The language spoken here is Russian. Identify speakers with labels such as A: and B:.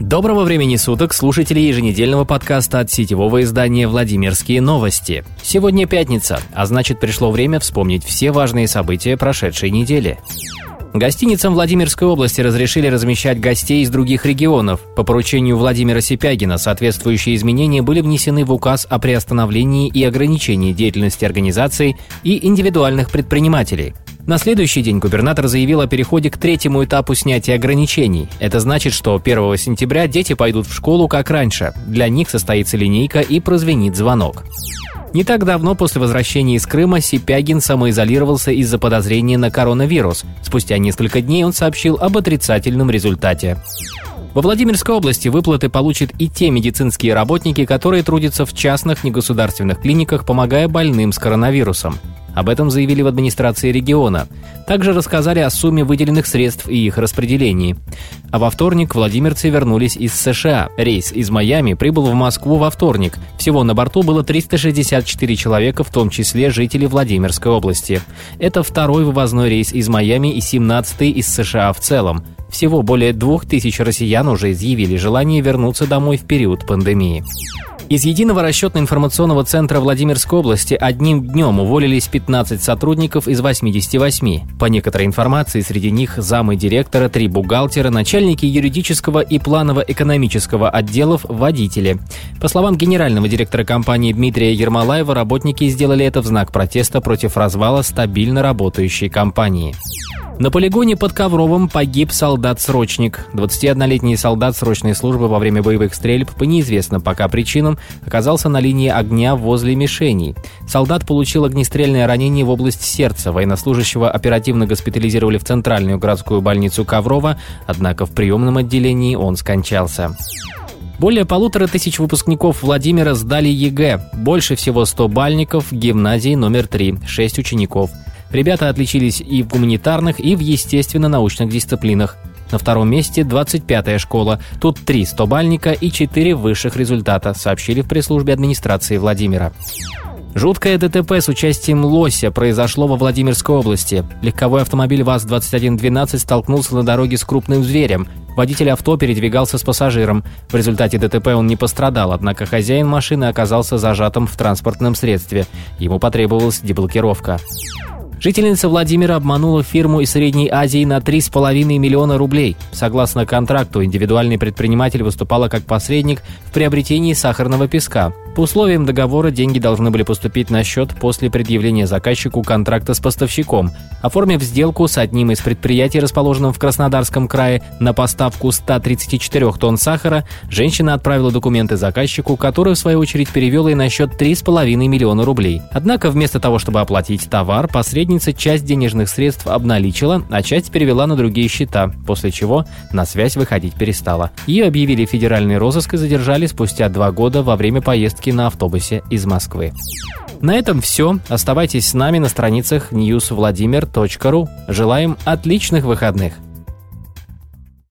A: Доброго времени суток, слушатели еженедельного подкаста от сетевого издания «Владимирские новости». Сегодня пятница, а значит пришло время вспомнить все важные события прошедшей недели. Гостиницам Владимирской области разрешили размещать гостей из других регионов. По поручению Владимира Сипягина соответствующие изменения были внесены в указ о приостановлении и ограничении деятельности организаций и индивидуальных предпринимателей. На следующий день губернатор заявил о переходе к третьему этапу снятия ограничений. Это значит, что 1 сентября дети пойдут в школу как раньше. Для них состоится линейка и прозвенит звонок. Не так давно после возвращения из Крыма Сипягин самоизолировался из-за подозрения на коронавирус. Спустя несколько дней он сообщил об отрицательном результате. Во Владимирской области выплаты получат и те медицинские работники, которые трудятся в частных негосударственных клиниках, помогая больным с коронавирусом. Об этом заявили в администрации региона. Также рассказали о сумме выделенных средств и их распределении. А во вторник владимирцы вернулись из США. Рейс из Майами прибыл в Москву во вторник. Всего на борту было 364 человека, в том числе жители Владимирской области. Это второй вывозной рейс из Майами и 17-й из США в целом. Всего более двух тысяч россиян уже изъявили желание вернуться домой в период пандемии. Из единого расчетно-информационного центра Владимирской области одним днем уволились 15 сотрудников из 88. По некоторой информации, среди них замы директора, три бухгалтера, начальники юридического и планово-экономического отделов, водители. По словам генерального директора компании Дмитрия Ермолаева, работники сделали это в знак протеста против развала стабильно работающей компании. На полигоне под Ковровым погиб солдат-срочник. 21-летний солдат срочной службы во время боевых стрельб по неизвестным пока причинам оказался на линии огня возле мишеней. Солдат получил огнестрельное ранение в область сердца. Военнослужащего оперативно госпитализировали в центральную городскую больницу Коврова, однако в приемном отделении он скончался. Более полутора тысяч выпускников Владимира сдали ЕГЭ. Больше всего 100-балльников в гимназии номер 3, 6 учеников – Ребята отличились и в гуманитарных, и в естественно-научных дисциплинах. На втором месте 25-я школа. Тут три стобальника и четыре высших результата, сообщили в пресс-службе администрации Владимира. Жуткое ДТП с участием лося произошло во Владимирской области. Легковой автомобиль ВАЗ-2112 столкнулся на дороге с крупным зверем. Водитель авто передвигался с пассажиром. В результате ДТП он не пострадал, однако хозяин машины оказался зажатым в транспортном средстве. Ему потребовалась деблокировка. Жительница Владимира обманула фирму из Средней Азии на 3,5 миллиона рублей. Согласно контракту, индивидуальный предприниматель выступала как посредник в приобретении сахарного песка. По условиям договора деньги должны были поступить на счет после предъявления заказчику контракта с поставщиком. Оформив сделку с одним из предприятий, расположенным в Краснодарском крае, на поставку 134 тонн сахара, женщина отправила документы заказчику, который в свою очередь перевел ей на счет 3,5 миллиона рублей. Однако вместо того, чтобы оплатить товар, посредница часть денежных средств обналичила, а часть перевела на другие счета, после чего на связь выходить перестала. Ее объявили федеральный розыск и задержали спустя два года во время поездки на автобусе из Москвы. На этом все. Оставайтесь с нами на страницах newsvladimir.ru. Желаем отличных выходных.